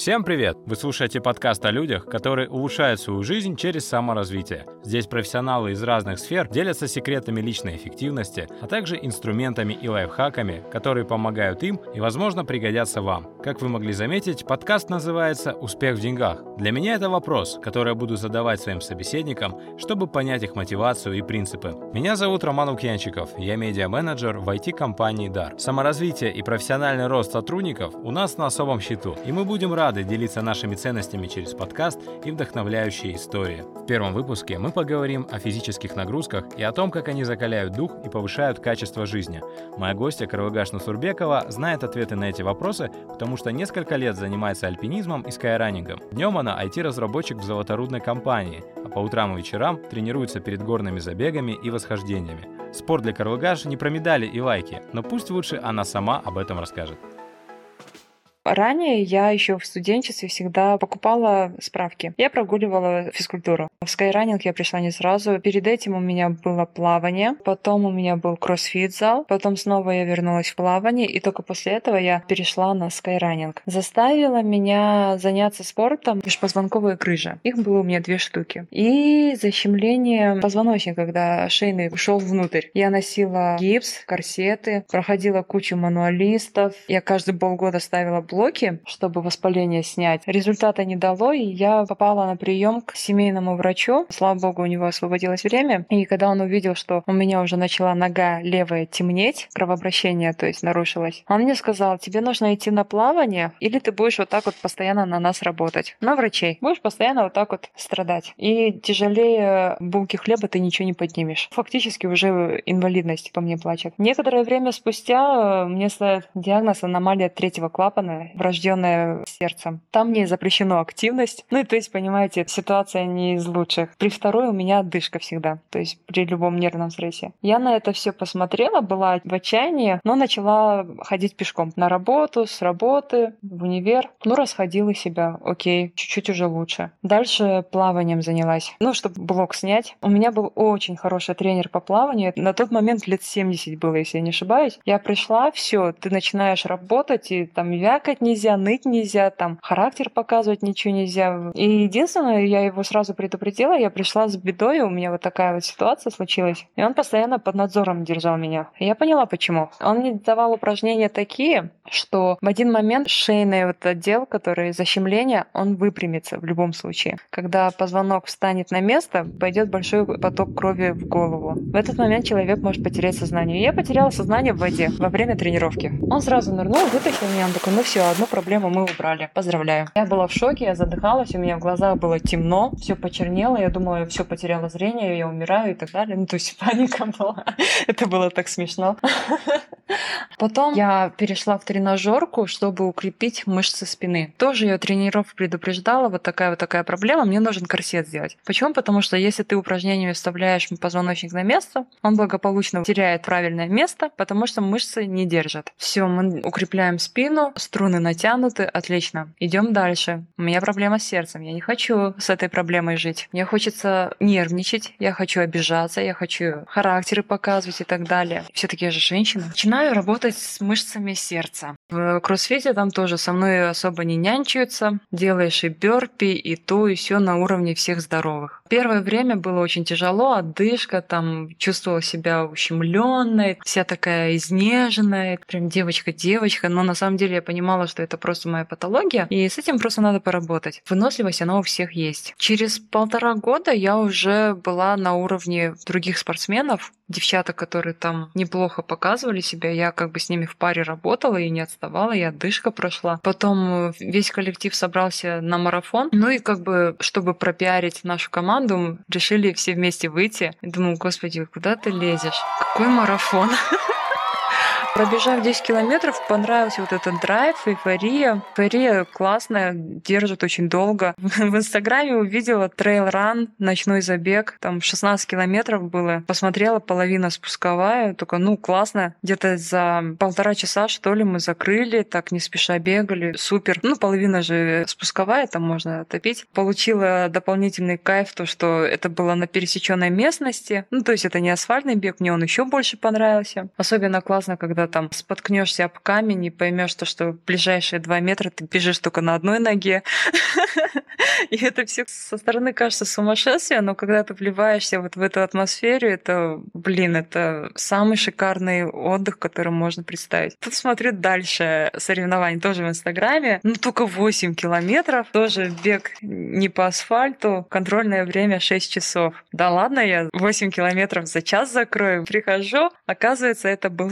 Всем привет! Вы слушаете подкаст о людях, которые улучшают свою жизнь через саморазвитие. Здесь профессионалы из разных сфер делятся секретами личной эффективности, а также инструментами и лайфхаками, которые помогают им и, возможно, пригодятся вам. Как вы могли заметить, подкаст называется «Успех в деньгах». Для меня это вопрос, который я буду задавать своим собеседникам, чтобы понять их мотивацию и принципы. Меня зовут Роман Лукьянчиков, я медиа-менеджер в IT-компании DAR. Саморазвитие и профессиональный рост сотрудников у нас на особом счету, и мы будем рады делиться нашими ценностями через подкаст и вдохновляющие истории. В первом выпуске мы поговорим о физических нагрузках и о том, как они закаляют дух и повышают качество жизни. Моя гостья Карвагаш Нусурбекова знает ответы на эти вопросы, потому что несколько лет занимается альпинизмом и скайранингом. Днем она IT-разработчик в золоторудной компании, а по утрам и вечерам тренируется перед горными забегами и восхождениями. Спорт для Карвагаш не про медали и лайки, но пусть лучше она сама об этом расскажет. Ранее я еще в студенчестве всегда покупала справки. Я прогуливала физкультуру. В скайранинг я пришла не сразу. Перед этим у меня было плавание, потом у меня был кроссфит-зал, потом снова я вернулась в плавание, и только после этого я перешла на скайранинг. Заставила меня заняться спортом межпозвонковые крыжи. Их было у меня две штуки. И защемление позвоночника, когда шейный ушел внутрь. Я носила гипс, корсеты, проходила кучу мануалистов. Я каждый полгода ставила блоки, чтобы воспаление снять. Результата не дало, и я попала на прием к семейному врачу. Слава богу, у него освободилось время. И когда он увидел, что у меня уже начала нога левая темнеть, кровообращение, то есть нарушилось, он мне сказал, тебе нужно идти на плавание, или ты будешь вот так вот постоянно на нас работать. На врачей. Будешь постоянно вот так вот страдать. И тяжелее булки хлеба ты ничего не поднимешь. Фактически уже инвалидность по мне плачет. Некоторое время спустя мне ставят диагноз аномалия третьего клапана врожденное сердцем. Там не запрещено активность. Ну и то есть, понимаете, ситуация не из лучших. При второй у меня отдышка всегда, то есть при любом нервном стрессе. Я на это все посмотрела, была в отчаянии, но начала ходить пешком на работу, с работы, в универ. Ну, расходила себя, окей, чуть-чуть уже лучше. Дальше плаванием занялась. Ну, чтобы блок снять. У меня был очень хороший тренер по плаванию. На тот момент лет 70 было, если я не ошибаюсь. Я пришла, все, ты начинаешь работать, и там вякать плакать нельзя, ныть нельзя, там характер показывать ничего нельзя. И единственное, я его сразу предупредила, я пришла с бедой, у меня вот такая вот ситуация случилась. И он постоянно под надзором держал меня. И я поняла, почему. Он мне давал упражнения такие, что в один момент шейный вот отдел, который защемление, он выпрямится в любом случае. Когда позвонок встанет на место, пойдет большой поток крови в голову. В этот момент человек может потерять сознание. И я потеряла сознание в воде во время тренировки. Он сразу нырнул, вытащил меня, он такой, ну все, одну проблему мы убрали. Поздравляю. Я была в шоке, я задыхалась, у меня в глазах было темно, все почернело, я думала, я все потеряла зрение, я умираю и так далее. Ну, то есть паника была. Это было так смешно. Потом я перешла в тренажерку, чтобы укрепить мышцы спины. Тоже я тренеров предупреждала, вот такая вот такая проблема, мне нужен корсет сделать. Почему? Потому что если ты упражнениями вставляешь позвоночник на место, он благополучно теряет правильное место, потому что мышцы не держат. Все, мы укрепляем спину, струны натянуты, отлично. Идем дальше. У меня проблема с сердцем. Я не хочу с этой проблемой жить. Мне хочется нервничать, я хочу обижаться, я хочу характеры показывать и так далее. Все-таки я же женщина. Начинаю работать с мышцами сердца. В кроссфите там тоже со мной особо не нянчаются. Делаешь и бёрпи, и то, и все на уровне всех здоровых. Первое время было очень тяжело, отдышка, там чувствовала себя ущемленной, вся такая изнеженная, прям девочка-девочка, но на самом деле я понимала, что это просто моя патология, и с этим просто надо поработать. Выносливость, она у всех есть. Через полтора года я уже была на уровне других спортсменов, девчата, которые там неплохо показывали себя, я как бы с ними в паре работала и не отставала, и отдышка прошла. Потом весь коллектив собрался на марафон, ну и как бы, чтобы пропиарить нашу команду, решили все вместе выйти. Думаю, господи, куда ты лезешь? Какой марафон? Пробежав 10 километров, понравился вот этот драйв, эйфория. Эйфория классная, держит очень долго. В Инстаграме увидела трейл-ран, ночной забег. Там 16 километров было. Посмотрела, половина спусковая. Только, ну, классно. Где-то за полтора часа, что ли, мы закрыли. Так не спеша бегали. Супер. Ну, половина же спусковая, там можно топить. Получила дополнительный кайф, то, что это было на пересеченной местности. Ну, то есть это не асфальтный бег, мне он еще больше понравился. Особенно классно, когда там споткнешься об камень и поймешь то, что ближайшие два метра ты бежишь только на одной ноге. И это все со стороны кажется сумасшествие, но когда ты вливаешься вот в эту атмосферу, это, блин, это самый шикарный отдых, который можно представить. Тут смотрю дальше соревнования тоже в Инстаграме. Ну, только 8 километров. Тоже бег не по асфальту. Контрольное время 6 часов. Да ладно, я 8 километров за час закрою. Прихожу, оказывается, это был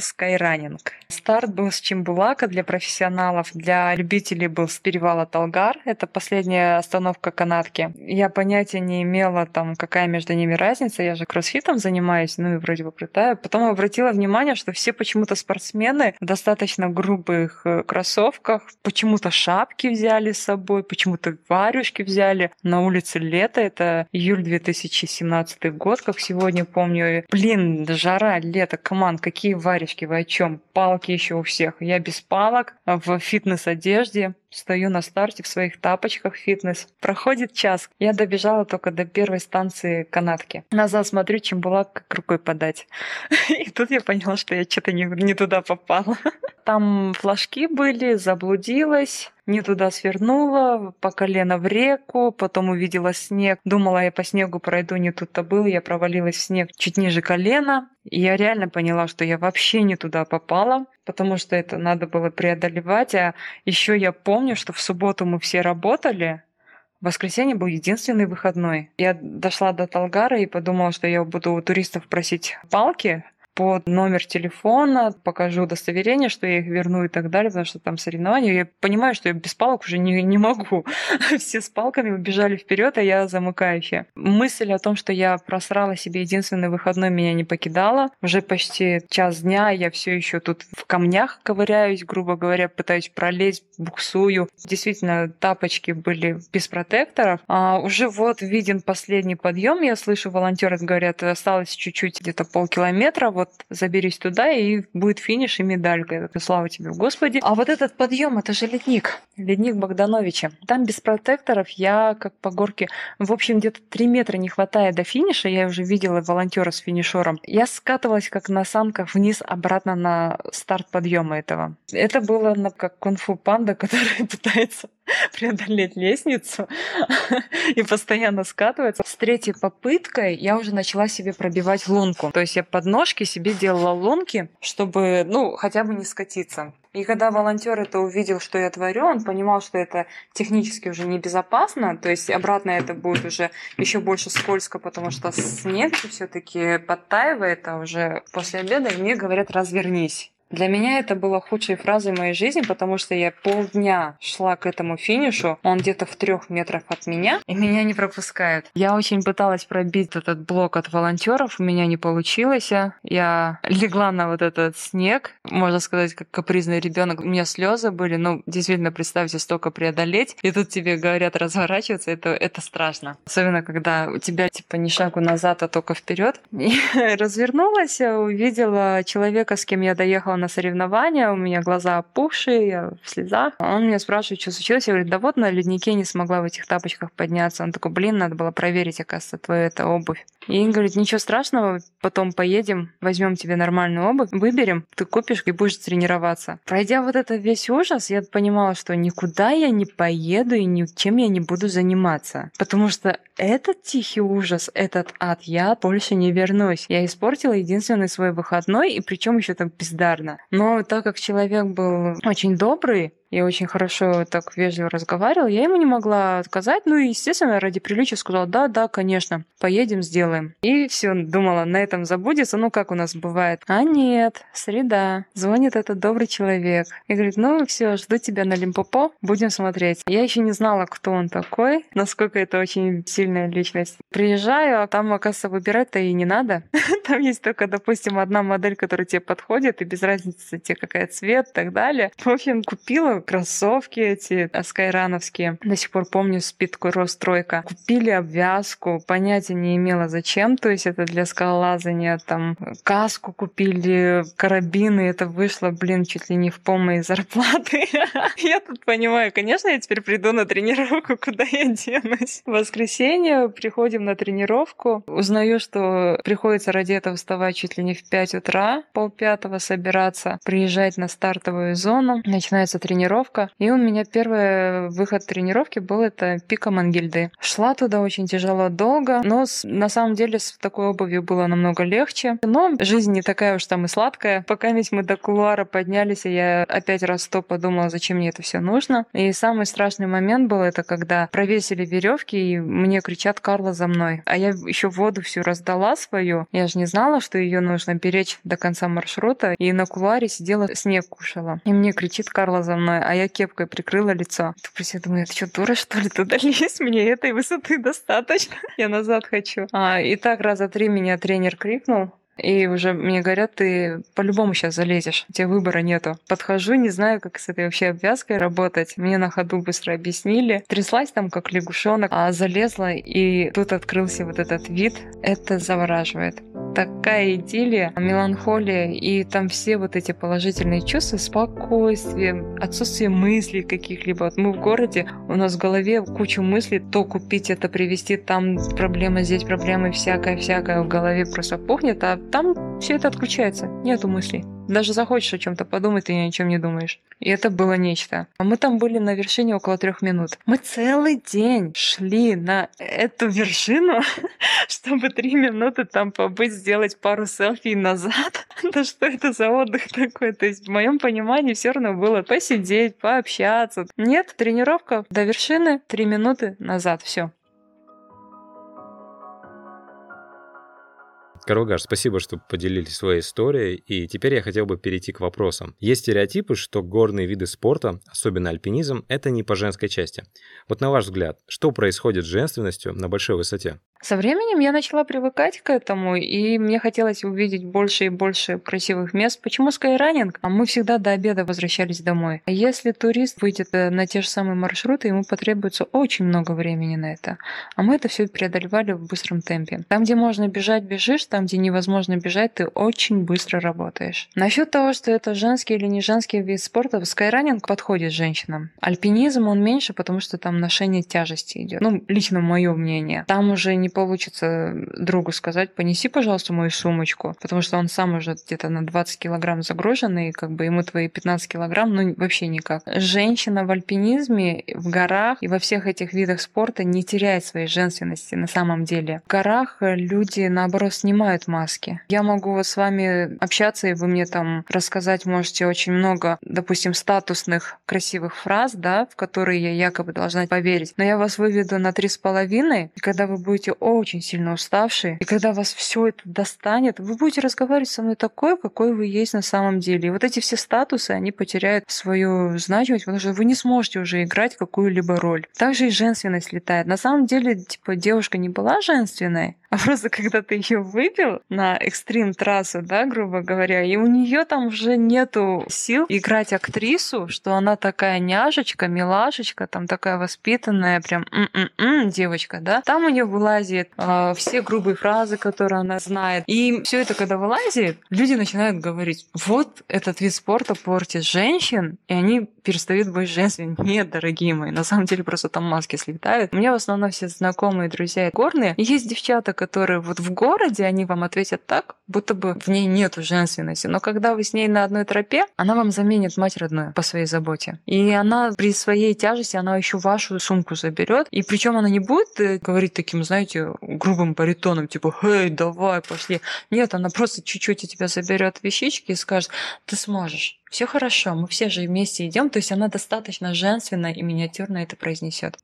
скайранинг. Старт был с Чембулака для профессионалов. Для любителей был с перевала Талгар. Это последняя остановка канатки. Я понятия не имела, там, какая между ними разница. Я же кроссфитом занимаюсь, ну и вроде бы крутая. Потом обратила внимание, что все почему-то спортсмены в достаточно грубых э, кроссовках, почему-то шапки взяли с собой, почему-то варежки взяли. На улице лето, это июль 2017 год, как сегодня помню. Блин, жара, лето, команд, какие варежки, вы о чем? Палки еще у всех. Я без палок, в фитнес-одежде. Стою на старте в своих тапочках фитнес. Проходит час. Я добежала только до первой станции канатки. Назад смотрю, чем была, как рукой подать. И тут я поняла, что я что-то не, не туда попала. Там флажки были, заблудилась не туда свернула, по колено в реку, потом увидела снег. Думала, я по снегу пройду, не тут-то был, я провалилась в снег чуть ниже колена. И я реально поняла, что я вообще не туда попала, потому что это надо было преодолевать. А еще я помню, что в субботу мы все работали, в воскресенье был единственный выходной. Я дошла до Талгара и подумала, что я буду у туристов просить палки, под номер телефона, покажу удостоверение, что я их верну и так далее, потому что там соревнования. Я понимаю, что я без палок уже не, не могу. Все с палками убежали вперед, а я замыкающая. Мысль о том, что я просрала себе единственный выходной, меня не покидала. Уже почти час дня я все еще тут в камнях ковыряюсь, грубо говоря, пытаюсь пролезть, буксую. Действительно, тапочки были без протекторов. А уже вот виден последний подъем. Я слышу, волонтеры говорят, осталось чуть-чуть, где-то полкилометра. Вот вот заберись туда, и будет финиш и медалька. Слава тебе, Господи. А вот этот подъем, это же ледник. Ледник Богдановича. Там без протекторов я как по горке, в общем, где-то 3 метра не хватает до финиша. Я уже видела волонтера с финишером. Я скатывалась как на санках вниз обратно на старт подъема этого. Это было как кунг-фу панда, который пытается преодолеть лестницу и постоянно скатывается. С третьей попыткой я уже начала себе пробивать лунку. То есть я под ножки себе делала лунки, чтобы, ну, хотя бы не скатиться. И когда волонтер это увидел, что я творю, он понимал, что это технически уже небезопасно, то есть обратно это будет уже еще больше скользко, потому что снег все-таки подтаивает, а уже после обеда мне говорят развернись. Для меня это было худшей фразой моей жизни, потому что я полдня шла к этому финишу, он где-то в трех метрах от меня, и меня не пропускают. Я очень пыталась пробить этот блок от волонтеров, у меня не получилось. Я легла на вот этот снег, можно сказать, как капризный ребенок. У меня слезы были, ну, действительно, представьте, столько преодолеть, и тут тебе говорят разворачиваться, это, это страшно. Особенно, когда у тебя, типа, не шагу назад, а только вперед. развернулась, увидела человека, с кем я доехала на соревнования, у меня глаза опухшие, я в слезах. Он меня спрашивает, что случилось. Я говорю, да вот на леднике не смогла в этих тапочках подняться. Он такой, блин, надо было проверить, оказывается, твою это обувь. И он говорит, ничего страшного, потом поедем, возьмем тебе нормальную обувь, выберем, ты купишь и будешь тренироваться. Пройдя вот этот весь ужас, я понимала, что никуда я не поеду и ничем я не буду заниматься. Потому что этот тихий ужас, этот ад, я больше не вернусь. Я испортила единственный свой выходной, и причем еще так бездарно. Но так как человек был очень добрый, и очень хорошо так вежливо разговаривал, я ему не могла отказать. Ну и, естественно, ради приличия сказала, да, да, конечно, поедем, сделаем. И все, думала, на этом забудется, ну как у нас бывает. А нет, среда, звонит этот добрый человек и говорит, ну все, жду тебя на Лимпопо, будем смотреть. Я еще не знала, кто он такой, насколько это очень сильная личность. Приезжаю, а там, оказывается, выбирать-то и не надо. Там есть только, допустим, одна модель, которая тебе подходит, и без разницы тебе какая цвет и так далее. В общем, купила кроссовки эти скайрановские. До сих пор помню спидку Ростройка. Купили обвязку, понятия не имела зачем, то есть это для скалолазания. Там каску купили, карабины, это вышло, блин, чуть ли не в пол моей зарплаты. Я тут понимаю, конечно, я теперь приду на тренировку, куда я денусь. В воскресенье приходим на тренировку, узнаю, что приходится ради этого вставать чуть ли не в 5 утра, полпятого собираться, приезжать на стартовую зону, начинается тренировка. И у меня первый выход тренировки был это пика Мангильды. Шла туда очень тяжело долго, но на самом деле с такой обувью было намного легче. Но жизнь не такая уж там и сладкая. Пока ведь мы до кулуара поднялись, и я опять раз сто подумала, зачем мне это все нужно. И самый страшный момент был это, когда провесили веревки, и мне кричат Карла за мной. А я еще воду всю раздала свою. Я же не знала, что ее нужно беречь до конца маршрута. И на кулуаре сидела, снег кушала. И мне кричит Карла за мной, а я кепкой прикрыла лицо. Так я думаю, это что, дура, что ли, туда лезть? Мне этой высоты достаточно. Я назад хочу. А, и так раза три меня тренер крикнул. И уже мне говорят, ты по-любому сейчас залезешь, у тебя выбора нету. Подхожу, не знаю, как с этой вообще обвязкой работать. Мне на ходу быстро объяснили. Тряслась там, как лягушонок, а залезла, и тут открылся вот этот вид. Это завораживает такая идиллия, меланхолия, и там все вот эти положительные чувства, спокойствие, отсутствие мыслей каких-либо. Мы в городе, у нас в голове куча мыслей, то купить это, привезти, там проблема, здесь проблемы, всякое-всякое в голове просто пухнет, а там все это отключается, нету мыслей. Даже захочешь о чем-то подумать, ты ни о чем не думаешь. И это было нечто. А мы там были на вершине около трех минут. Мы целый день шли на эту вершину, чтобы три минуты там побыть, сделать пару селфи назад. Да что это за отдых такой? То есть в моем понимании все равно было посидеть, пообщаться. Нет, тренировка до вершины, три минуты назад, все. Каругаш, спасибо, что поделились своей историей. И теперь я хотел бы перейти к вопросам. Есть стереотипы, что горные виды спорта, особенно альпинизм, это не по женской части. Вот на ваш взгляд, что происходит с женственностью на большой высоте? Со временем я начала привыкать к этому, и мне хотелось увидеть больше и больше красивых мест. Почему скайранинг? А мы всегда до обеда возвращались домой. А если турист выйдет э, на те же самые маршруты, ему потребуется очень много времени на это. А мы это все преодолевали в быстром темпе. Там, где можно бежать, бежишь, там, где невозможно бежать, ты очень быстро работаешь. Насчет того, что это женский или не женский вид спорта, скайранинг подходит женщинам. Альпинизм он меньше, потому что там ношение тяжести идет. Ну, лично мое мнение. Там уже не не получится другу сказать, понеси, пожалуйста, мою сумочку, потому что он сам уже где-то на 20 килограмм загружен, и как бы ему твои 15 килограмм, ну, вообще никак. Женщина в альпинизме, в горах и во всех этих видах спорта не теряет своей женственности на самом деле. В горах люди, наоборот, снимают маски. Я могу вот с вами общаться, и вы мне там рассказать можете очень много, допустим, статусных красивых фраз, да, в которые я якобы должна поверить. Но я вас выведу на три с половиной, и когда вы будете очень сильно уставшие, и когда вас все это достанет, вы будете разговаривать со мной такой, какой вы есть на самом деле. И вот эти все статусы, они потеряют свою значимость, потому что вы не сможете уже играть какую-либо роль. Также и женственность летает. На самом деле, типа, девушка не была женственной, а просто когда ты ее выпил на экстрим трассу, да, грубо говоря, и у нее там уже нету сил играть актрису, что она такая няшечка, милашечка, там такая воспитанная, прям м-м-м, девочка, да. Там у нее вылазит э, все грубые фразы, которые она знает. И все это, когда вылазит, люди начинают говорить, вот этот вид спорта портит женщин, и они перестают быть женственными. Нет, дорогие мои, на самом деле просто там маски слетают. У меня в основном все знакомые друзья горные. И есть девчата, которые вот в городе, они вам ответят так, будто бы в ней нету женственности. Но когда вы с ней на одной тропе, она вам заменит мать родную по своей заботе. И она при своей тяжести, она еще вашу сумку заберет. И причем она не будет э, говорить таким, знаете, грубым баритоном, типа, «Эй, давай, пошли». Нет, она просто чуть-чуть у тебя заберет вещички и скажет, ты сможешь. Все хорошо, мы все же вместе идем. То есть она достаточно женственно и миниатюрно это произнесет.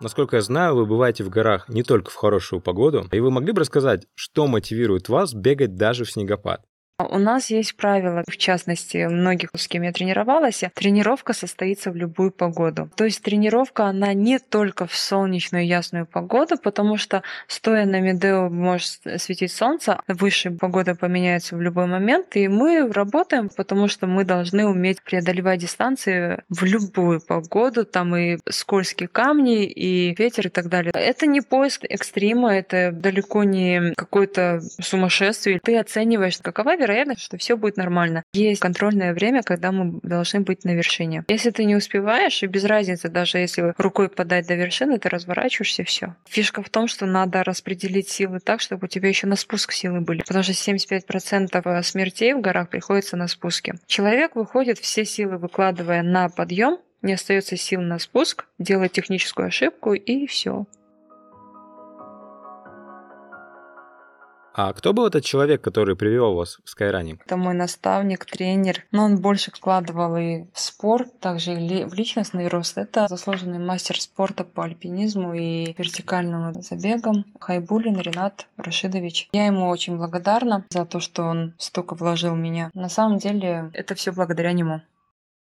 Насколько я знаю, вы бываете в горах не только в хорошую погоду, и вы могли бы рассказать, что мотивирует вас бегать даже в снегопад? У нас есть правило, в частности, многих, с кем я тренировалась, тренировка состоится в любую погоду. То есть тренировка, она не только в солнечную ясную погоду, потому что стоя на медео может светить солнце, высшая погода поменяется в любой момент, и мы работаем, потому что мы должны уметь преодолевать дистанции в любую погоду, там и скользкие камни, и ветер и так далее. Это не поиск экстрима, это далеко не какое-то сумасшествие. Ты оцениваешь, какова вероятность, что все будет нормально. Есть контрольное время, когда мы должны быть на вершине. Если ты не успеваешь, и без разницы, даже если рукой подать до вершины, ты разворачиваешься, все. Фишка в том, что надо распределить силы так, чтобы у тебя еще на спуск силы были. Потому что 75% смертей в горах приходится на спуске. Человек выходит все силы выкладывая на подъем, не остается сил на спуск, делает техническую ошибку и все. А кто был этот человек, который привел вас в Skyrunning? Это мой наставник, тренер. Но он больше вкладывал и в спорт, также и в личностный рост. Это заслуженный мастер спорта по альпинизму и вертикальным забегам Хайбулин Ренат Рашидович. Я ему очень благодарна за то, что он столько вложил в меня. На самом деле это все благодаря нему.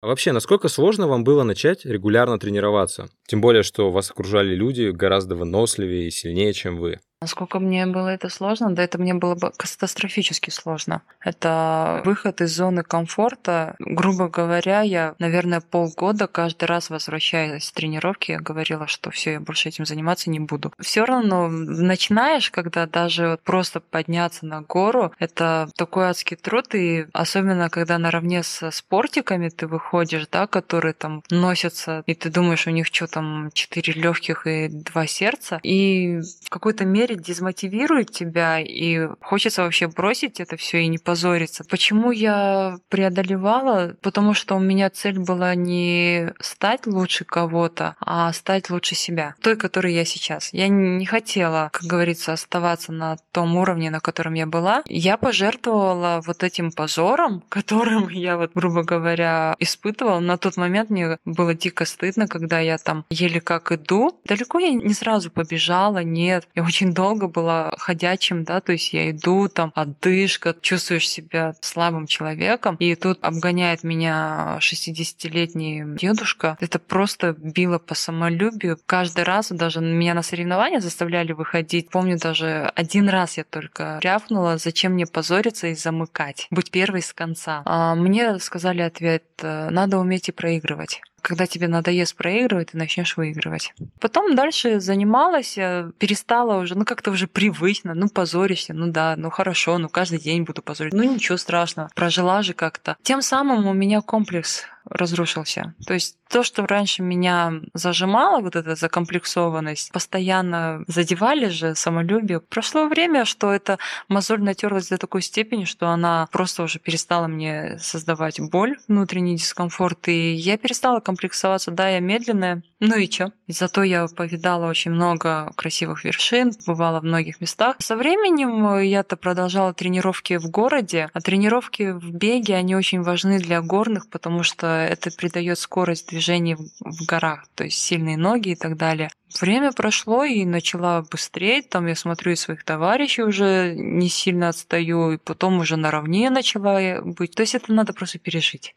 А вообще, насколько сложно вам было начать регулярно тренироваться? Тем более, что вас окружали люди гораздо выносливее и сильнее, чем вы. Насколько мне было это сложно? Да это мне было бы катастрофически сложно. Это выход из зоны комфорта. Грубо говоря, я, наверное, полгода каждый раз возвращаясь с тренировки, я говорила, что все, я больше этим заниматься не буду. Все равно начинаешь, когда даже просто подняться на гору, это такой адский труд, и особенно когда наравне со спортиками ты выходишь, да, которые там носятся, и ты думаешь, у них что там, четыре легких и два сердца, и в какой-то мере мере дезмотивирует тебя, и хочется вообще бросить это все и не позориться. Почему я преодолевала? Потому что у меня цель была не стать лучше кого-то, а стать лучше себя, той, которой я сейчас. Я не хотела, как говорится, оставаться на том уровне, на котором я была. Я пожертвовала вот этим позором, которым я вот, грубо говоря, испытывала. На тот момент мне было дико стыдно, когда я там еле как иду. Далеко я не сразу побежала, нет. Я очень долго была ходячим, да, то есть я иду, там, отдышка, чувствуешь себя слабым человеком, и тут обгоняет меня 60-летний дедушка. Это просто било по самолюбию. Каждый раз даже меня на соревнования заставляли выходить. Помню, даже один раз я только рявкнула, зачем мне позориться и замыкать, быть первой с конца. А мне сказали ответ, надо уметь и проигрывать когда тебе надоест проигрывать, ты начнешь выигрывать. Потом дальше занималась, э, перестала уже, ну как-то уже привычно, ну позоришься, ну да, ну хорошо, ну каждый день буду позорить. Ну ничего страшного, прожила же как-то. Тем самым у меня комплекс разрушился. То есть то, что раньше меня зажимало, вот эта закомплексованность, постоянно задевали же самолюбие. Прошло время, что эта мозоль натерлась до такой степени, что она просто уже перестала мне создавать боль, внутренний дискомфорт, и я перестала комплексоваться. Да, я медленная, ну и чё? Зато я повидала очень много красивых вершин, бывала в многих местах. Со временем я-то продолжала тренировки в городе, а тренировки в беге, они очень важны для горных, потому что это придает скорость движения в горах, то есть сильные ноги и так далее. Время прошло и начала быстрее, там я смотрю и своих товарищей уже не сильно отстаю, и потом уже наравне начала быть. То есть это надо просто пережить.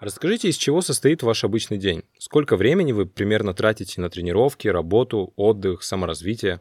Расскажите, из чего состоит ваш обычный день? Сколько времени вы примерно тратите на тренировки, работу, отдых, саморазвитие?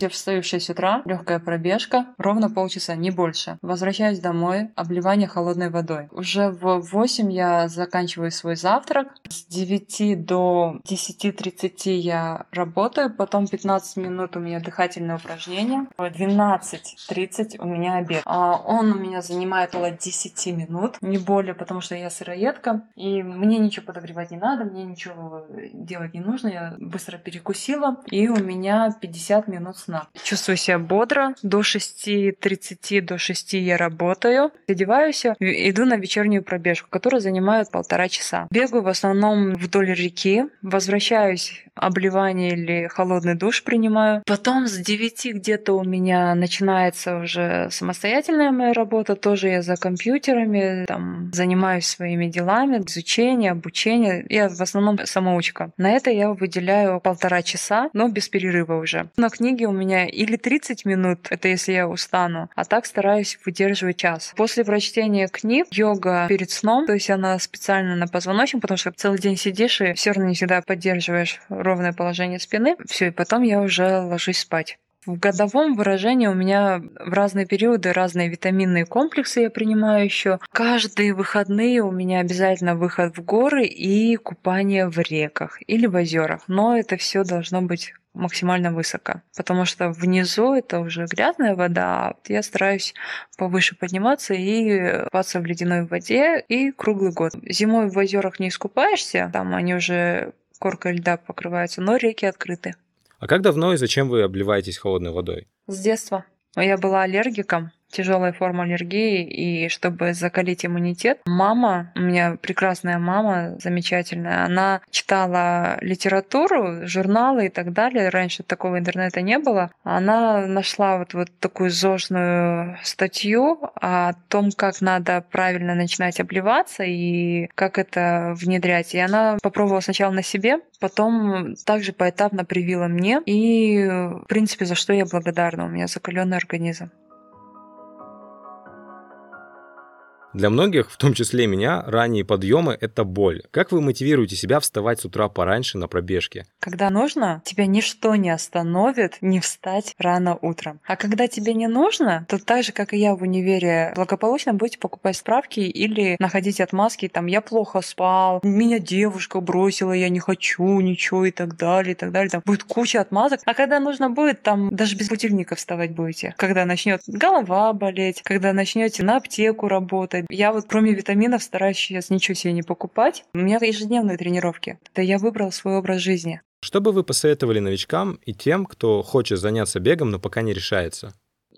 Я встаю в 6 утра, легкая пробежка, ровно полчаса, не больше. Возвращаюсь домой, обливание холодной водой. Уже в 8 я заканчиваю свой завтрак. С 9 до 10.30 я работаю, потом 15 минут у меня дыхательное упражнение. В 12.30 у меня обед. А он у меня занимает около 10 минут, не более, потому что я сыроедка, и мне ничего подогревать не надо, мне ничего делать не нужно. Я быстро перекусила, и у меня 50 минут сна. Чувствую себя бодро. До 6.30, до 6 я работаю. Одеваюсь, иду на вечернюю пробежку, которая занимает полтора часа. Бегаю в основном вдоль реки. Возвращаюсь, обливание или холодный душ принимаю. Потом с 9 где-то у меня начинается уже самостоятельная моя работа. Тоже я за компьютерами, там, занимаюсь своими делами, изучение, обучение. Я в основном самоучка. На это я выделяю полтора часа, но без перерыва уже. На книге у меня или 30 минут, это если я устану, а так стараюсь выдерживать час. После прочтения книг йога перед сном, то есть она специально на позвоночник, потому что целый день сидишь и все равно не всегда поддерживаешь ровное положение спины. Все, и потом я уже ложусь спать. В годовом выражении у меня в разные периоды разные витаминные комплексы я принимаю еще. Каждые выходные у меня обязательно выход в горы и купание в реках или в озерах. Но это все должно быть максимально высоко, потому что внизу это уже грязная вода, а я стараюсь повыше подниматься и купаться в ледяной воде и круглый год. Зимой в озерах не искупаешься, там они уже коркой льда покрываются, но реки открыты. А как давно и зачем вы обливаетесь холодной водой? С детства. Я была аллергиком, тяжелая форма аллергии, и чтобы закалить иммунитет, мама, у меня прекрасная мама, замечательная, она читала литературу, журналы и так далее. Раньше такого интернета не было. Она нашла вот, вот такую зожную статью о том, как надо правильно начинать обливаться и как это внедрять. И она попробовала сначала на себе, потом также поэтапно привила мне. И, в принципе, за что я благодарна. У меня закаленный организм. Для многих, в том числе меня, ранние подъемы – это боль. Как вы мотивируете себя вставать с утра пораньше на пробежке? Когда нужно, тебя ничто не остановит не встать рано утром. А когда тебе не нужно, то так же, как и я в универе, благополучно будете покупать справки или находить отмазки, там, я плохо спал, меня девушка бросила, я не хочу ничего и так далее, и так далее. Там будет куча отмазок. А когда нужно будет, там даже без будильника вставать будете. Когда начнет голова болеть, когда начнете на аптеку работать, я вот кроме витаминов стараюсь сейчас ничего себе не покупать. У меня ежедневные тренировки. Да я выбрал свой образ жизни. Что бы вы посоветовали новичкам и тем, кто хочет заняться бегом, но пока не решается?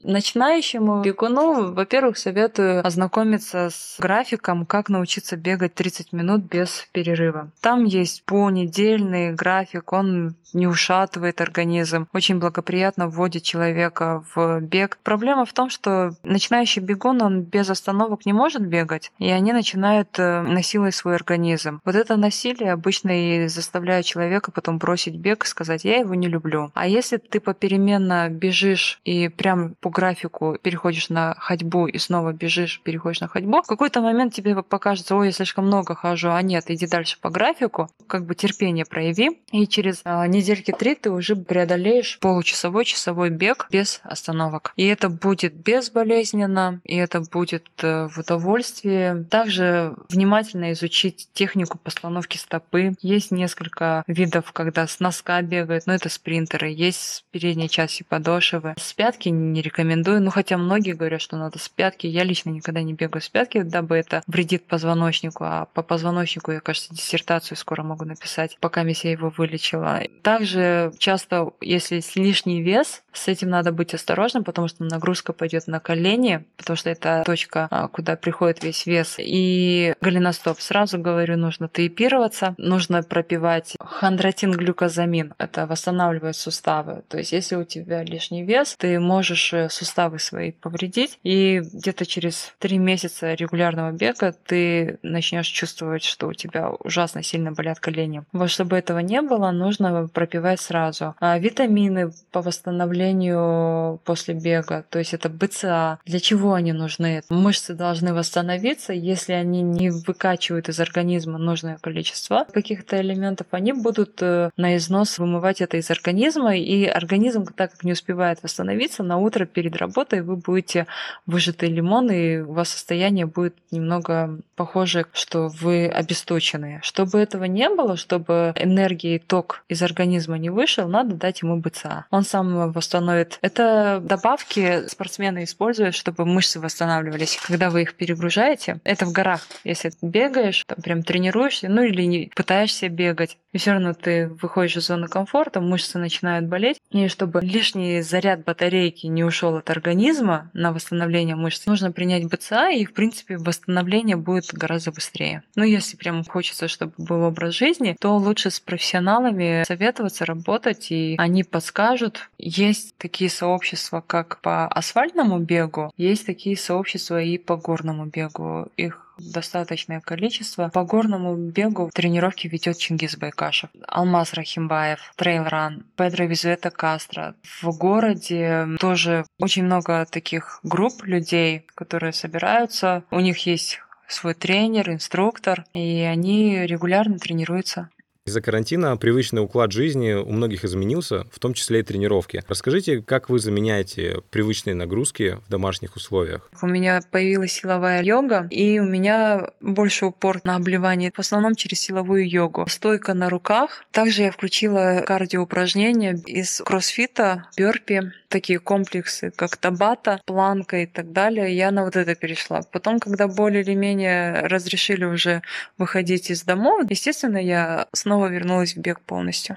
Начинающему бегуну, во-первых, советую ознакомиться с графиком, как научиться бегать 30 минут без перерыва. Там есть понедельный график, он не ушатывает организм, очень благоприятно вводит человека в бег. Проблема в том, что начинающий бегун, он без остановок не может бегать, и они начинают э, насиловать свой организм. Вот это насилие обычно и заставляет человека потом бросить бег и сказать, я его не люблю. А если ты попеременно бежишь и прям по графику переходишь на ходьбу и снова бежишь, переходишь на ходьбу, в какой-то момент тебе покажется, ой, я слишком много хожу, а нет, иди дальше по графику, как бы терпение прояви, и через а, недельки три ты уже преодолеешь получасовой часовой бег без остановок. И это будет безболезненно, и это будет э, в удовольствие. Также внимательно изучить технику постановки стопы. Есть несколько видов, когда с носка бегают, но это спринтеры. Есть с передней части подошвы. С пятки не рекомендую рекомендую. Ну, хотя многие говорят, что надо с пятки. Я лично никогда не бегаю с пятки, дабы это вредит позвоночнику. А по позвоночнику я, кажется, диссертацию скоро могу написать, пока я его вылечила. Также часто, если лишний вес, с этим надо быть осторожным, потому что нагрузка пойдет на колени, потому что это точка, а, куда приходит весь вес. И голеностоп. Сразу говорю, нужно тейпироваться, нужно пропивать хондротин глюкозамин. Это восстанавливает суставы. То есть, если у тебя лишний вес, ты можешь э, суставы свои повредить. И где-то через три месяца регулярного бега ты начнешь чувствовать, что у тебя ужасно сильно болят колени. Вот чтобы этого не было, нужно пропивать сразу. А витамины по восстановлению после бега, то есть это БЦА. Для чего они нужны? Мышцы должны восстановиться, если они не выкачивают из организма нужное количество каких-то элементов, они будут э, на износ вымывать это из организма, и организм, так как не успевает восстановиться, на утро перед работой вы будете выжатый лимон, и у вас состояние будет немного похоже, что вы обесточенные. Чтобы этого не было, чтобы энергия и ток из организма не вышел, надо дать ему БЦА. Он сам восстановит. Это добавки спортсмены используют, чтобы мышцы восстанавливались. Когда вы их перегружаете, это в горах. Если бегаешь, там прям тренируешься, ну или не пытаешься бегать, и все равно ты выходишь из зоны комфорта, мышцы начинают болеть, и чтобы лишний заряд батарейки не ушел ушел от организма на восстановление мышц, нужно принять БЦА, и, в принципе, восстановление будет гораздо быстрее. Но если прям хочется, чтобы был образ жизни, то лучше с профессионалами советоваться, работать, и они подскажут. Есть такие сообщества, как по асфальтному бегу, есть такие сообщества и по горному бегу. Их достаточное количество. По горному бегу тренировки ведет Чингис Байкашев, Алмаз Рахимбаев, Трейлран, Педро Визуэта Кастро. В городе тоже очень много таких групп людей, которые собираются. У них есть свой тренер, инструктор, и они регулярно тренируются. Из-за карантина привычный уклад жизни у многих изменился, в том числе и тренировки. Расскажите, как вы заменяете привычные нагрузки в домашних условиях? У меня появилась силовая йога, и у меня больше упор на обливание, в основном через силовую йогу. Стойка на руках. Также я включила кардиоупражнения из кроссфита, бёрпи, такие комплексы, как табата, планка и так далее. Я на вот это перешла. Потом, когда более или менее разрешили уже выходить из домов, естественно, я снова вернулась в бег полностью.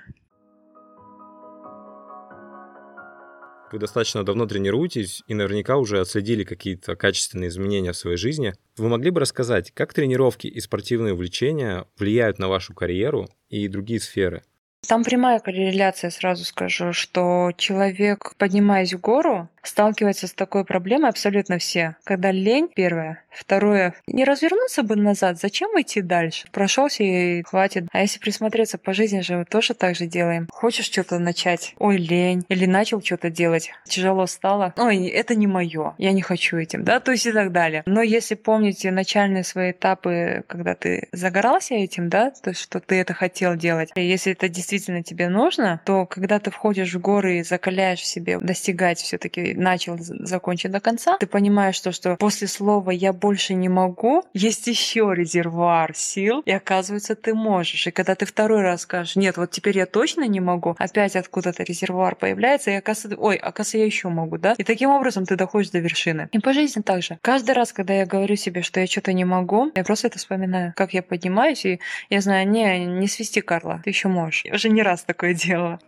Вы достаточно давно тренируетесь и наверняка уже отследили какие-то качественные изменения в своей жизни. Вы могли бы рассказать, как тренировки и спортивные увлечения влияют на вашу карьеру и другие сферы? Там прямая корреляция, сразу скажу, что человек, поднимаясь в гору, сталкивается с такой проблемой абсолютно все. Когда лень, первое. Второе, не развернуться бы назад, зачем идти дальше? Прошелся и хватит. А если присмотреться по жизни же, мы тоже так же делаем. Хочешь что-то начать? Ой, лень. Или начал что-то делать. Тяжело стало. Ой, это не мое. Я не хочу этим, да, то есть и так далее. Но если помните начальные свои этапы, когда ты загорался этим, да, то есть что ты это хотел делать, если это действительно тебе нужно, то когда ты входишь в горы и закаляешь в себе достигать все-таки начал, закончить до конца, ты понимаешь то, что после слова «я больше не могу» есть еще резервуар сил, и оказывается, ты можешь. И когда ты второй раз скажешь «нет, вот теперь я точно не могу», опять откуда-то резервуар появляется, и оказывается, ой, оказывается, я еще могу, да? И таким образом ты доходишь до вершины. И по жизни также. Каждый раз, когда я говорю себе, что я что-то не могу, я просто это вспоминаю, как я поднимаюсь, и я знаю, не, не свисти, Карла, ты еще можешь. Уже не раз такое делала.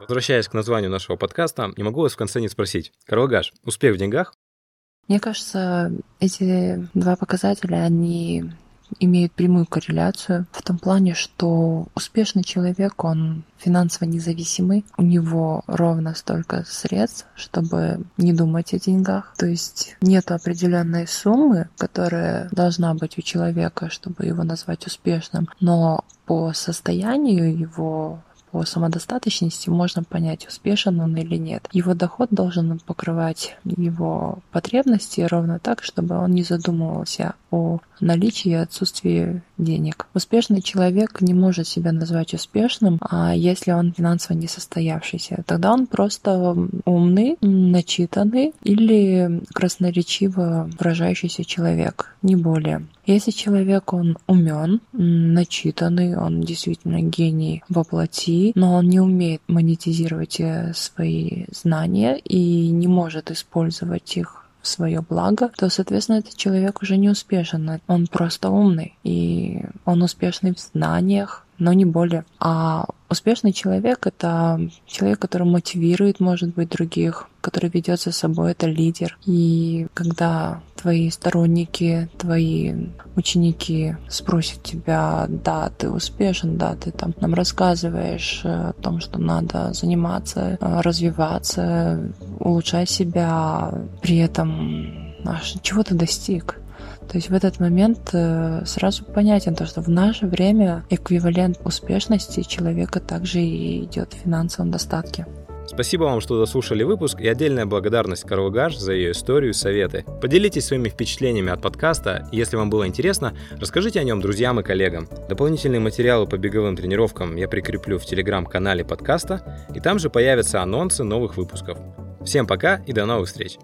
Возвращаясь к названию нашего подкаста, не могу вас в конце не спросить. Карлагаш, успех в деньгах? Мне кажется, эти два показателя, они имеют прямую корреляцию в том плане, что успешный человек, он финансово независимый, у него ровно столько средств, чтобы не думать о деньгах. То есть нет определенной суммы, которая должна быть у человека, чтобы его назвать успешным, но по состоянию его по самодостаточности можно понять, успешен он или нет. Его доход должен покрывать его потребности ровно так, чтобы он не задумывался о наличии и отсутствии денег. Успешный человек не может себя назвать успешным, а если он финансово несостоявшийся, тогда он просто умный, начитанный или красноречиво выражающийся человек, не более. Если человек, он умен, начитанный, он действительно гений во плоти, но он не умеет монетизировать э, свои знания и не может использовать их в свое благо, то, соответственно, этот человек уже не успешен. Он просто умный, и он успешный в знаниях, но не более. А успешный человек — это человек, который мотивирует, может быть, других, который ведет за собой, это лидер. И когда твои сторонники, твои ученики спросят тебя, да, ты успешен, да, ты там нам рассказываешь о том, что надо заниматься, развиваться, улучшать себя, при этом чего ты достиг, то есть в этот момент э, сразу понятен то, что в наше время эквивалент успешности человека также и идет в финансовом достатке. Спасибо вам, что дослушали выпуск, и отдельная благодарность Карл Гаш за ее историю и советы. Поделитесь своими впечатлениями от подкаста, если вам было интересно, расскажите о нем друзьям и коллегам. Дополнительные материалы по беговым тренировкам я прикреплю в телеграм-канале подкаста, и там же появятся анонсы новых выпусков. Всем пока и до новых встреч!